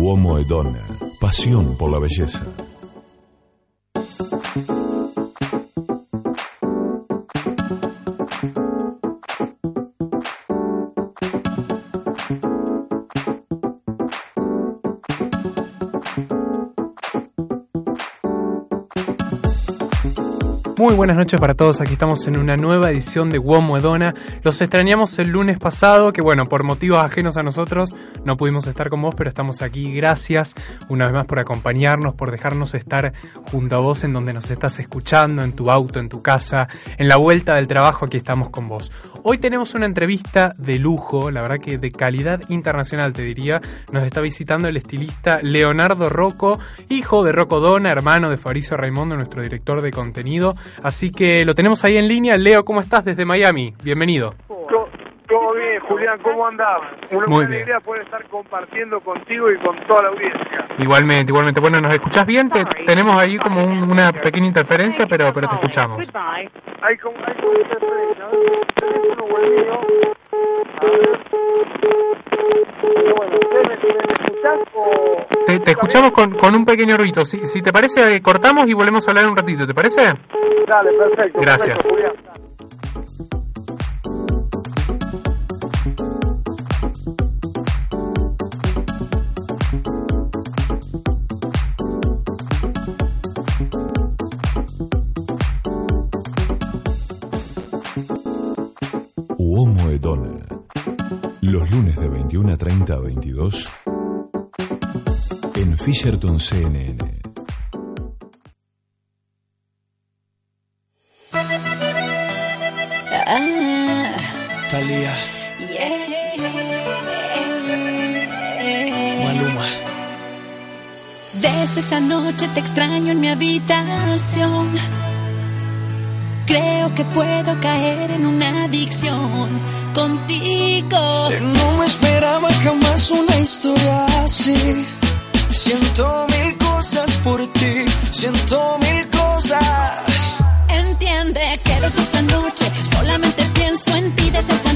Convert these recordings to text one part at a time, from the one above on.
Uomo e Donna, pasión por la belleza. Muy buenas noches para todos, aquí estamos en una nueva edición de Womo Edona. Los extrañamos el lunes pasado, que bueno, por motivos ajenos a nosotros no pudimos estar con vos, pero estamos aquí. Gracias una vez más por acompañarnos, por dejarnos estar junto a vos en donde nos estás escuchando, en tu auto, en tu casa, en la vuelta del trabajo, aquí estamos con vos. Hoy tenemos una entrevista de lujo, la verdad que de calidad internacional te diría. Nos está visitando el estilista Leonardo Rocco, hijo de Rocco Dona, hermano de Fabricio Raimondo, nuestro director de contenido. Así que lo tenemos ahí en línea. Leo, ¿cómo estás desde Miami? Bienvenido. Todo, bien, Julián, ¿cómo andás? Una Muy buena bien. alegría poder estar compartiendo contigo y con toda la audiencia. Igualmente, igualmente. Bueno, ¿nos escuchás bien? Te- tenemos ahí como un- una pequeña interferencia, pero, pero te escuchamos. Hay como, hay como interferencia, o el mío. A ver. Pero bueno, ¿ustedes me, me escuchás o...? Te, te escuchamos con, con un pequeño ruido. Si, si te parece, cortamos y volvemos a hablar un ratito. ¿Te parece? Dale, perfecto. Gracias. perfecto. Uomo e Donna. Los lunes de 21 a 30 a 22 en Fisherton CNN. Desde esta noche te extraño en mi habitación. Creo que puedo caer en una adicción contigo. No me esperaba jamás una historia así. Siento mil cosas por ti, siento mil cosas. Entiende que desde esa noche solamente pienso en ti desde esa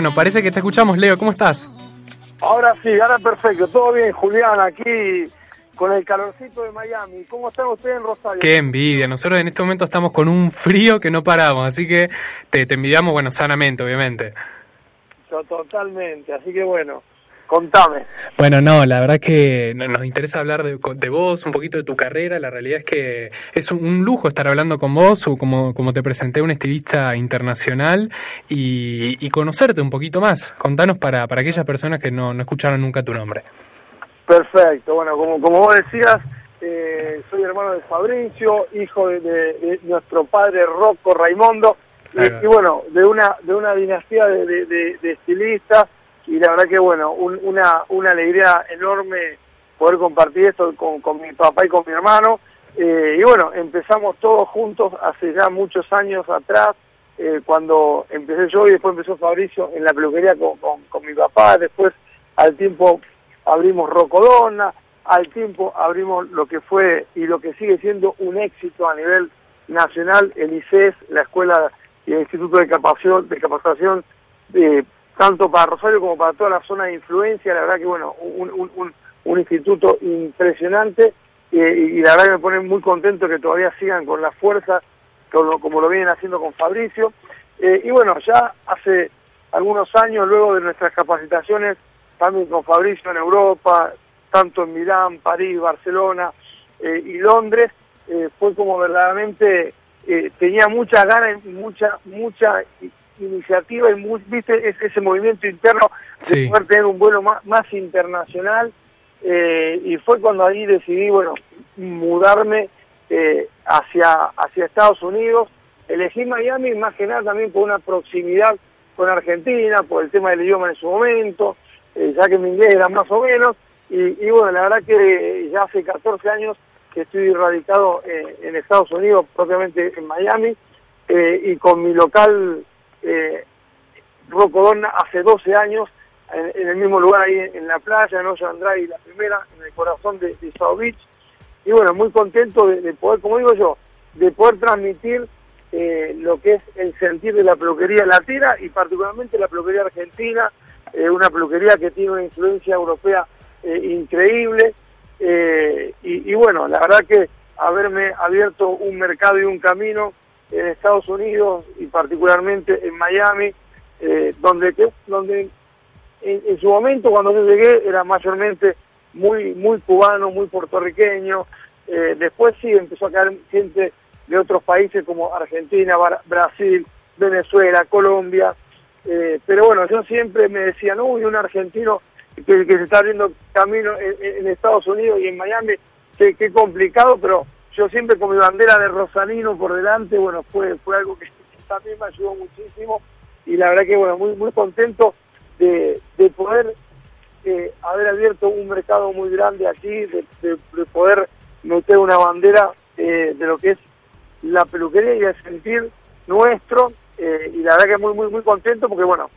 Bueno, parece que te escuchamos, Leo. ¿Cómo estás? Ahora sí, ahora perfecto. Todo bien, Julián, aquí con el calorcito de Miami. ¿Cómo están ustedes en Rosario? Qué envidia. Nosotros en este momento estamos con un frío que no paramos, así que te, te envidiamos, bueno, sanamente, obviamente. Yo Totalmente, así que bueno, contame. Bueno, no, la verdad que no- nos interesa hablar de, de vos, un poquito de tu carrera. La realidad es que es un, un lujo estar hablando con vos, o como, como te presenté, un estilista internacional, y, y conocerte un poquito más. Contanos para, para aquellas personas que no, no escucharon nunca tu nombre. Perfecto, bueno, como, como vos decías, eh, soy hermano de Fabricio, hijo de, de- de nuestro padre Rocco Raimondo, y, y bueno, de una de una dinastía de, de- de- de estilistas, y la verdad que bueno, un- una, una alegría enorme poder compartir esto con, con mi papá y con mi hermano, Eh, y bueno, empezamos todos juntos hace ya muchos años atrás, eh, cuando empecé yo y después empezó Fabricio en la peluquería con, con, con mi papá, después al tiempo abrimos Rocodona, al tiempo abrimos lo que fue y lo que sigue siendo un éxito a nivel nacional, el ICES, la Escuela y el Instituto de Capacitación, de Capacitación eh, tanto para Rosario como para toda la zona de influencia, la verdad que bueno, un, un, instituto impresionante eh, y la verdad que me pone muy contento que todavía sigan con la fuerza como, como lo vienen haciendo con Fabricio. Eh, y bueno, ya hace algunos años, luego de nuestras capacitaciones, también con Fabricio en Europa, tanto en Milán, París, Barcelona eh, y Londres, eh, fue como verdaderamente tenía mucha ganas mucha, mucha iniciativa y mu- viste ese, ese movimiento interno de Sí. poder tener un vuelo más, más internacional eh, y fue cuando ahí decidí bueno mudarme eh, hacia hacia Estados Unidos elegí Miami más que nada también por una proximidad con Argentina por el tema del idioma en su momento eh, ya que mi inglés era más o menos y, y bueno la verdad que ya hace 14 años que estoy radicado eh, en Estados Unidos propiamente en Miami eh, y con mi local eh, hace 12 años en, el mismo lugar ahí en, la playa, en Ocean Drive, la primera, en el corazón de, de South Beach. Y bueno, muy contento de, de poder, como digo yo, de poder transmitir eh, lo que es el sentir de la peluquería latina y particularmente la peluquería argentina, eh, una peluquería que tiene una influencia europea eh, increíble. eh, y bueno, la verdad que haberme abierto un mercado y un camino en Estados Unidos y particularmente en Miami, eh, donde donde en, en su momento cuando yo llegué era mayormente muy muy cubano, muy puertorriqueño. eh, después sí empezó a caer gente de otros países como Argentina, Bra- Brasil, Venezuela, Colombia. eh, pero bueno, yo siempre me decían, uy, un argentino que, se está abriendo camino en, Estados Unidos y en Miami, qué complicado, pero yo siempre con mi bandera de Rosalino por delante, bueno, fue, fue algo que también me ayudó muchísimo y la verdad que bueno, muy, muy contento de, de poder eh, haber abierto un mercado muy grande aquí, de, de- de poder meter una bandera eh, de lo que es la peluquería y el sentir nuestro eh, y la verdad que muy muy muy contento porque bueno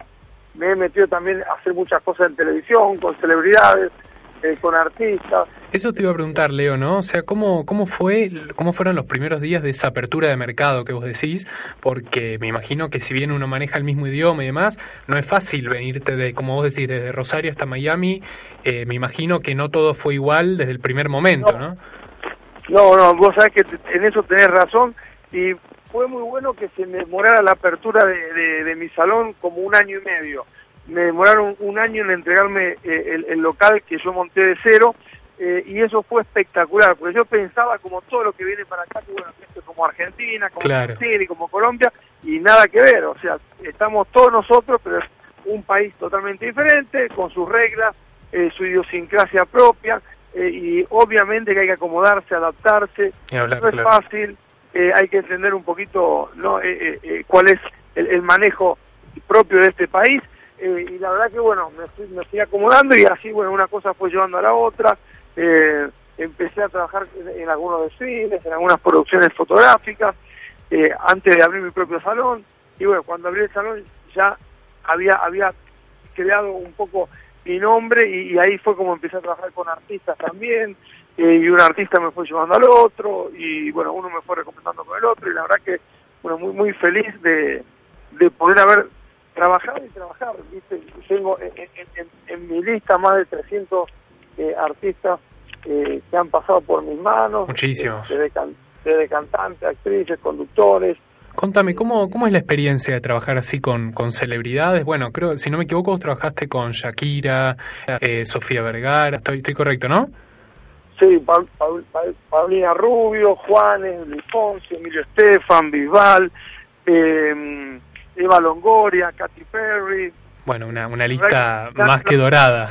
me he metido también a hacer muchas cosas en televisión con celebridades eh, con artistas Eso te iba a preguntar, Leo, ¿no? O sea, ¿cómo, cómo, fue, ¿cómo fueron los primeros días de esa apertura de mercado que vos decís? Porque me imagino que si bien uno maneja el mismo idioma y demás, no es fácil venirte de, como vos decís, desde Rosario hasta Miami. Eh, me imagino que no todo fue igual desde el primer momento, ¿no? No, no, vos sabés que en eso tenés razón y fue muy bueno que se me demorara la apertura de, de- de mi salón como un año y medio. Me demoraron un año en entregarme eh, el, el local que yo monté de cero eh, y eso fue espectacular, porque yo pensaba como todo lo que viene para acá, que bueno, como Argentina, como Claro. Brasil y como Colombia, y nada que ver, o sea, estamos todos nosotros, pero es un país totalmente diferente, con sus reglas, eh, su idiosincrasia propia, eh, y obviamente que hay que acomodarse, adaptarse, hablar, no es claro. fácil, hay que entender un poquito no Eh, eh, eh, cuál es el, el manejo propio de este país, eh, y la verdad que bueno, me fui, me fui acomodando y así, bueno, una cosa fue llevando a la otra, eh, empecé a trabajar en, algunos desfiles, en algunas producciones fotográficas, eh, antes de abrir mi propio salón, y bueno, cuando abrí el salón ya había, había creado un poco mi nombre y, ahí fue como empecé a trabajar con artistas también y un artista me fue llevando al otro y bueno uno me fue recomendando con el otro y la verdad que bueno muy muy feliz de, de poder haber trabajado y trabajar viste tengo en, en- mi lista más de 300 eh, artistas eh, que han pasado por mis manos Muchísimos. eh, desde, can- desde cantantes actrices conductores Contame, ¿cómo, ¿cómo es la experiencia de trabajar así con, con celebridades? Bueno, creo, si no me equivoco, vos trabajaste con Shakira, eh, Sofía Vergara, estoy, estoy correcto, ¿no? Sí, Paul- Paul- Paulina Rubio, Juanes, Luis Ponce, Emilio Estefan, Bisbal, eh, Eva Longoria, Katy Perry. Bueno, una, una lista más que dorada.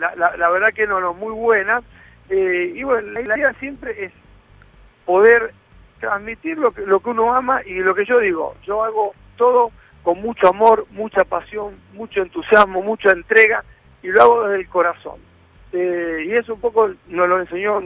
La, la, la verdad que no, no, muy buena. Eh, y bueno, la idea siempre es poder transmitir lo que, lo que uno ama y lo que yo digo, yo hago todo con mucho amor, mucha pasión, mucho entusiasmo, mucha entrega y lo hago desde el corazón. Eh, y eso un poco nos lo enseñó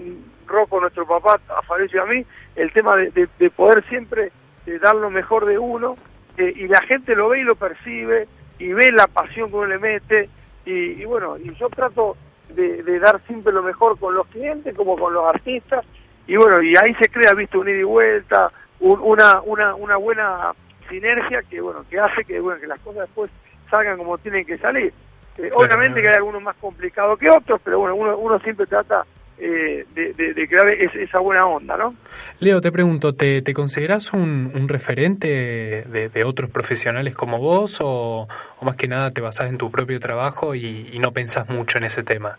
Rocco, nuestro papá, a Fabricio y a mí, el tema de, de- de poder siempre eh, dar lo mejor de uno eh, y la gente lo ve y lo percibe y ve la pasión que uno le mete y, y bueno, y yo trato de, de dar siempre lo mejor con los clientes como con los artistas y bueno, y ahí se crea, viste, un ida y vuelta, un- una, una, una buena sinergia que bueno, que hace que bueno, que las cosas después salgan como tienen que salir. Eh, obviamente que hay algunos más complicados que otros, pero bueno, uno, uno siempre trata eh, de, de- de crear es- esa buena onda, ¿no? Leo, te pregunto, ¿te, te consideras un, un referente de, de otros profesionales como vos o, o más que nada te basás en tu propio trabajo y, y no pensás mucho en ese tema?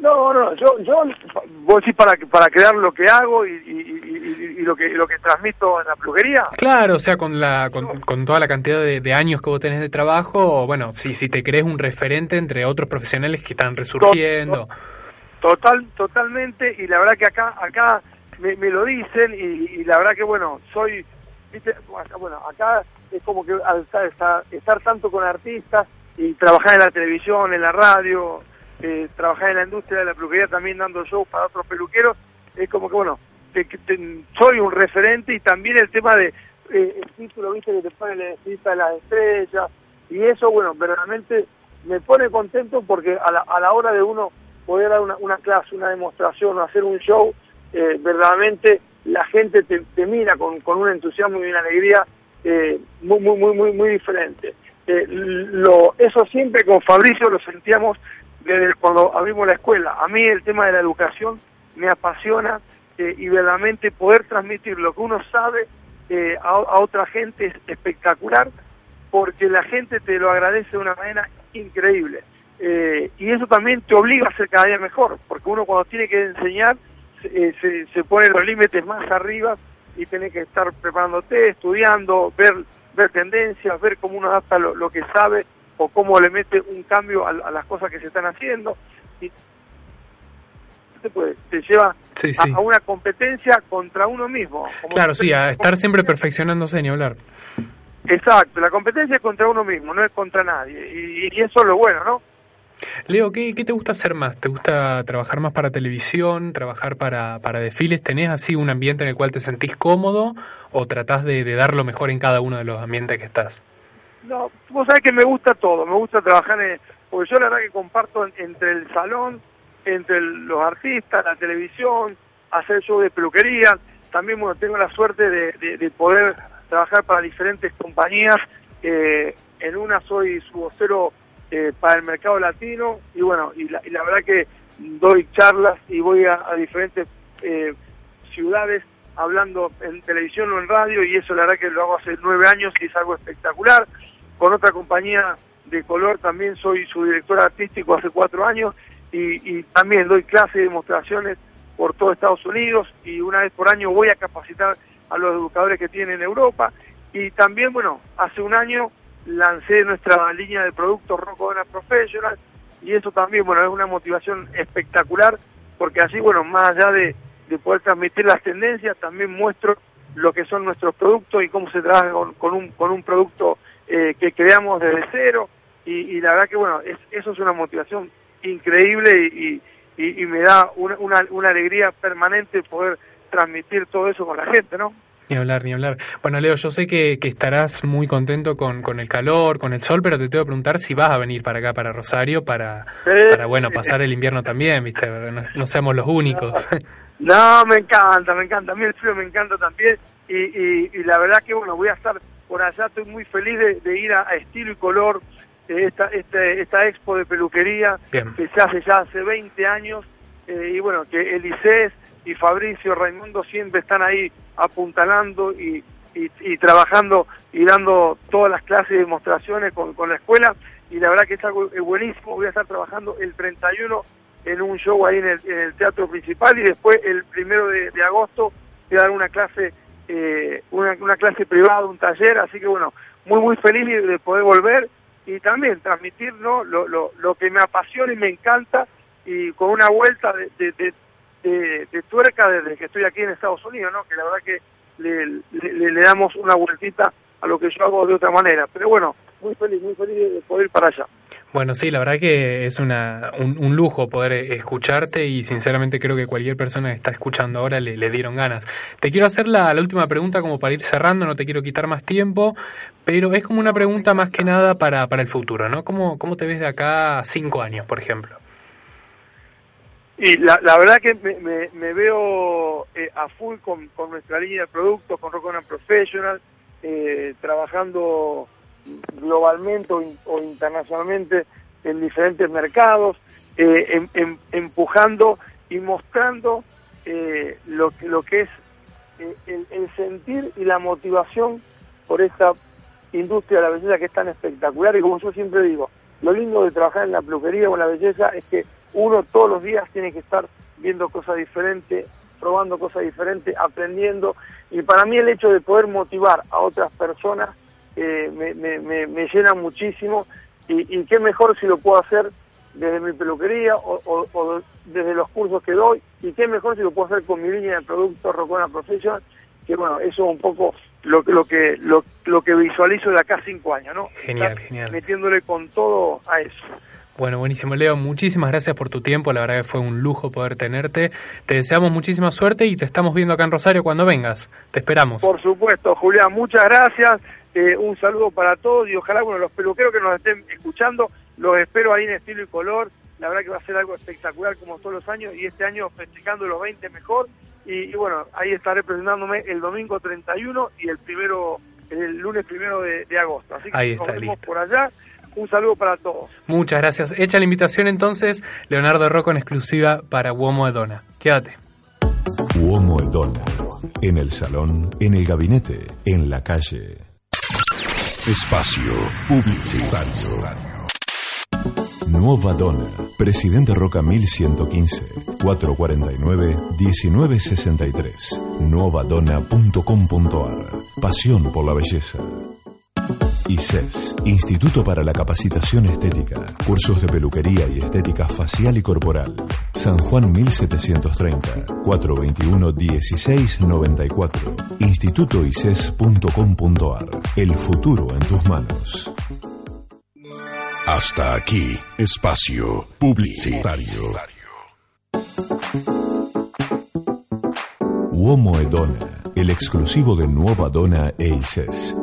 No, no, yo, yo, vos decís para, para crear lo que hago y, y, y- y- y lo que lo que transmito en la peluquería. Claro, o sea, con, la, con, con toda la cantidad de, de años que vos tenés de trabajo, bueno, si, si te crees un referente entre otros profesionales que están resurgiendo. Total, totalmente, y la verdad que acá, acá me, me lo dicen, y, la verdad que bueno, soy, viste, bueno, acá es como que al estar, tanto con artistas y trabajar en la televisión, en la radio, eh, trabajar en la industria de la peluquería también dando shows para otros peluqueros, es como que bueno, que te- soy un referente y también el tema de eh, el título, viste, que te pone la lista de las estrellas, y eso, bueno, verdaderamente me pone contento porque a la, a la hora de uno poder dar una, clase, una demostración o hacer un show, eh, verdaderamente la gente te, mira con, con un entusiasmo y una alegría eh, muy, muy, muy, muy, muy diferente. Eh, eso siempre con Fabricio lo sentíamos desde cuando abrimos la escuela. A mí el tema de la educación me apasiona eh, y verdaderamente poder transmitir lo que uno sabe eh, a otra gente es espectacular porque la gente te lo agradece de una manera increíble. Eh, y eso también te obliga a ser cada día mejor, porque uno cuando tiene que enseñar se, eh, se, se pone los límites más arriba y tiene que estar preparándote, estudiando, ver, ver tendencias, ver cómo uno adapta lo, lo que sabe o cómo le mete un cambio a, a las cosas que se están haciendo. Y te, puede- te lleva Sí, a- sí. a, una competencia contra uno mismo. Como Claro, sí, a estar siempre perfeccionándose ni hablar. Exacto, la competencia es contra uno mismo, no es contra nadie. Y, y eso es lo bueno, ¿no? Leo, ¿qué, ¿qué te gusta hacer más? ¿Te gusta trabajar más para televisión, trabajar para, para desfiles? ¿Tenés así un ambiente en el cual te sentís cómodo o tratás de, dar lo mejor en cada uno de los ambientes que estás? No, vos sabés que me gusta todo, me gusta trabajar en... Porque yo la verdad que comparto en- entre el salón, entre los artistas, la televisión, hacer show de peluquería. También, bueno, tengo la suerte de, de- de poder trabajar para diferentes compañías. Eh, en una soy su vocero eh, para el mercado latino y bueno, y la, y la verdad que doy charlas y voy a, diferentes eh, ciudades hablando en televisión o en radio y eso la verdad que lo hago hace nueve años y es algo espectacular. Con otra compañía de color también soy su director artístico hace cuatro años y, y también doy clases y demostraciones por todo Estados Unidos y una vez por año voy a capacitar a los educadores que tienen en Europa y también, bueno, hace un año lancé nuestra línea de productos Rocodona Professional y eso también, bueno, es una motivación espectacular porque así, bueno, más allá de, de poder transmitir las tendencias, también muestro lo que son nuestros productos y cómo se trabaja con, con un, con un producto eh, que creamos desde cero y, la verdad que, bueno, es- eso es una motivación increíble y, y- y me da una, una, una alegría permanente poder transmitir todo eso con la gente, ¿no? Ni hablar, ni hablar. Bueno, Leo, yo sé que, que estarás muy contento con, con el calor, con el sol, pero te tengo que preguntar si vas a venir para acá, para Rosario, para, para bueno, pasar el invierno también, ¿viste? No, no seamos los únicos. No, me encanta, me encanta. A mí el frío me encanta también. Y, y, y la verdad que, bueno, voy a estar por allá. Estoy muy feliz de, de ir a, a Estilo y Color, eh, esta, este, esta expo de peluquería Bien. que se hace ya hace 20 años. Eh, y bueno, que Elisés y Fabricio Raimundo siempre están ahí apuntalando y, y, trabajando y dando todas las clases y demostraciones con, con la escuela. Y la verdad que es algo buenísimo. Voy a estar trabajando el 31 en un show ahí en el, en el teatro principal y después el primero de, de agosto voy a dar una clase eh, una, una clase privada, un taller, así que bueno, muy muy feliz de poder volver y también transmitir ¿no? lo, lo, lo que me apasiona y me encanta y con una vuelta de, de, de, tuerca desde que estoy aquí en Estados Unidos, ¿no? que la verdad que le, le, damos una vueltita a lo que yo hago de otra manera, pero bueno, muy feliz, muy feliz de poder ir para allá. Bueno, sí, la verdad que es una, un, lujo poder escucharte y sinceramente creo que cualquier persona que está escuchando ahora le, le dieron ganas. Te quiero hacer la, última pregunta como para ir cerrando, no te quiero quitar más tiempo, pero es como una pregunta más que nada para, para el futuro, ¿no? ¿Cómo, ¿Cómo te ves de acá cinco años, por ejemplo? Y la, la verdad que me, me, me veo eh, a full con, nuestra línea de productos, con Rock On Professional, eh, trabajando globalmente o, in- o internacionalmente en diferentes mercados, eh, em- em- empujando y mostrando eh, lo, lo que es eh, el, el sentir y la motivación por esta industria de la belleza que es tan espectacular. Y como yo siempre digo, lo lindo de trabajar en la peluquería o en la belleza es que uno todos los días tiene que estar viendo cosas diferentes, probando cosas diferentes, aprendiendo. Y para mí el hecho de poder motivar a otras personas eh, me, me, me, me llena muchísimo. Y, y qué mejor si lo puedo hacer desde mi peluquería o, o- o desde los cursos que doy. Y qué mejor si lo puedo hacer con mi línea de productos Rocona Professional que bueno eso es un poco lo, que- lo que lo, lo que visualizo de acá a cinco años no Genial, Estar genial. metiéndole con todo a eso Bueno, buenísimo, Leo. Muchísimas gracias por tu tiempo. La verdad que fue un lujo poder tenerte. Te deseamos muchísima suerte y te estamos viendo acá en Rosario cuando vengas. Te esperamos. Por supuesto, Julián, muchas gracias. Eh, un saludo para todos y ojalá, bueno, los peluqueros que nos estén escuchando, los espero ahí en estilo y color. La verdad que va a ser algo espectacular como todos los años y este año festejando los 20 mejor. Y, y bueno, ahí estaré presentándome el domingo 31 y el primero, el lunes primero de, de agosto. Así que Ahí nos está, vemos listo. por allá. Un saludo para todos. Muchas gracias. Hecha la invitación entonces, Leonardo Rocco en exclusiva para Uomo de Dona. Quédate. Uomo Edona. En el salón, en el gabinete, en la calle. Espacio Publicitario. Nueva Dona. Presidente Roca 1115. 449-1963. Nuevadona.com.ar. Pasión por la belleza. ICES, Instituto para la Capacitación Estética, cursos de peluquería y estética facial y corporal. San Juan 1730, 421-1694. Institutoices.com.ar. El futuro en tus manos. Hasta aquí, espacio publicitario. Uomo Edona, el exclusivo de Nueva Dona e ICES.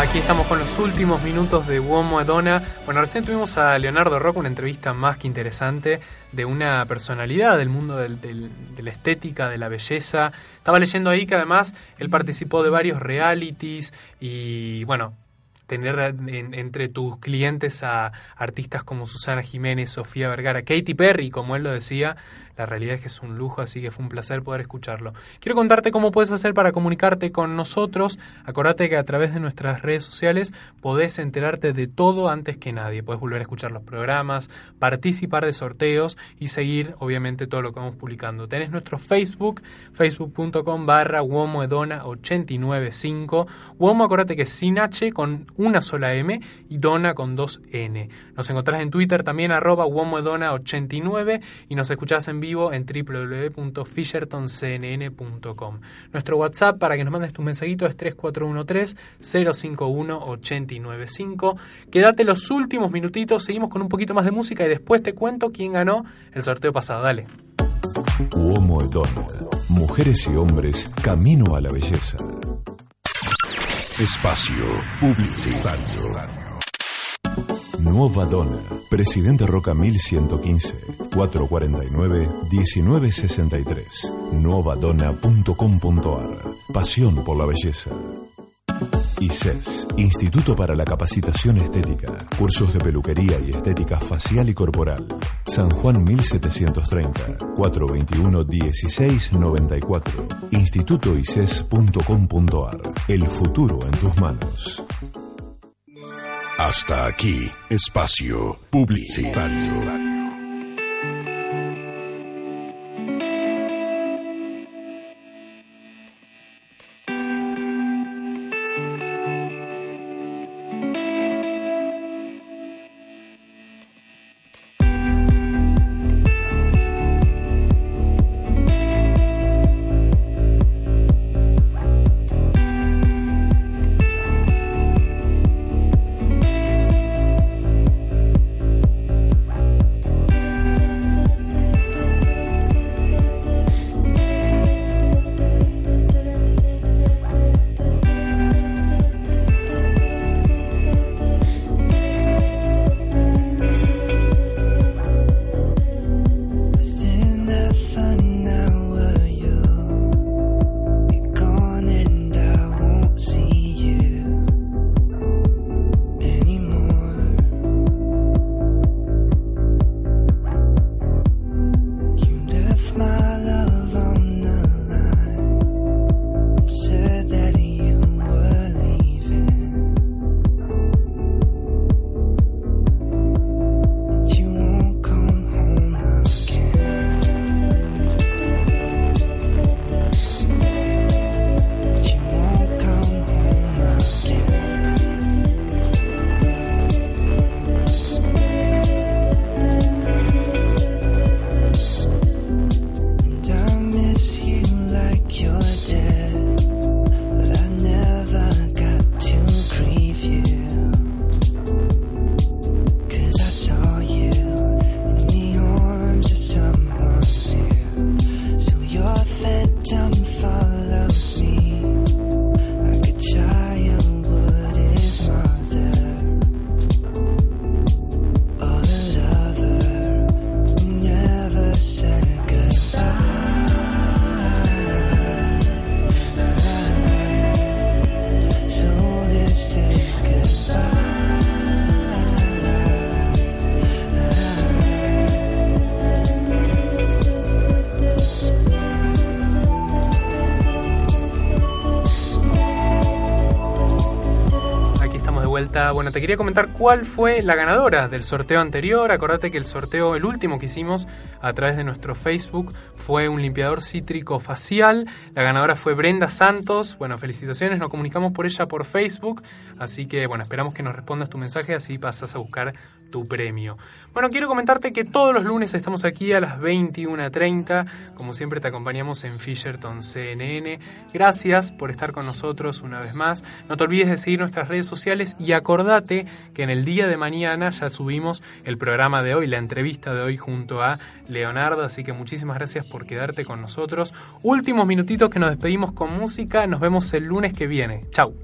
Aquí estamos con los últimos minutos de Uomo Edona. Bueno, recién tuvimos a Leonardo Roca una entrevista más que interesante de una personalidad del mundo de la estética, de la belleza. Estaba leyendo ahí que además él participó de varios realities y bueno, tener en- entre tus clientes a artistas como Susana Jiménez, Sofía Vergara, Katy Perry, como él lo decía, la realidad es que es un lujo, así que fue un placer poder escucharlo. Quiero contarte cómo puedes hacer para comunicarte con nosotros. Acordate que a través de nuestras redes sociales podés enterarte de todo antes que nadie. Podés volver a escuchar los programas, participar de sorteos y seguir, obviamente, todo lo que vamos publicando. Tenés nuestro Facebook, facebook.com barra womoedona895. Womo, acordate que es sin H, con una sola M y Dona con dos N. Nos encontrás en Twitter también, arroba womoedona89 y nos escuchás en vivo en www.fishertoncnn.com. Nuestro WhatsApp para que nos mandes tu mensajito es 3413-051-895. Quédate los últimos minutitos, seguimos con un poquito más de música y después te cuento quién ganó el sorteo pasado. Dale. Uomo Edona. Mujeres y hombres camino a la belleza. Espacio Publicitario. Nueva Dona. Presidente Roca 1115. 449-1963. Novadona.com.ar. Pasión por la belleza. ICES, Instituto para la Capacitación Estética. Cursos de peluquería y estética facial y corporal. San Juan 1730, 421-1694. Institutoices.com.ar. El futuro en tus manos. Hasta aquí, Espacio Publicitario. Bueno, te quería comentar cuál fue la ganadora del sorteo anterior. Acordate que el sorteo, el último que hicimos a través de nuestro Facebook, fue un limpiador cítrico facial. La ganadora fue Brenda Santos. Bueno, felicitaciones, nos comunicamos por ella por Facebook. Así que, bueno, esperamos que nos respondas tu mensaje, así pasas a buscar tu premio. Bueno, quiero comentarte que todos los lunes estamos aquí a las 21.30. Como siempre te acompañamos en Fisherton CNN. Gracias por estar con nosotros una vez más. No te olvides de seguir nuestras redes sociales y acordate que en el día de mañana ya subimos el programa de hoy, la entrevista de hoy junto a Leonardo. Así que muchísimas gracias por quedarte con nosotros. Últimos minutitos que nos despedimos con música. Nos vemos el lunes que viene. Chau.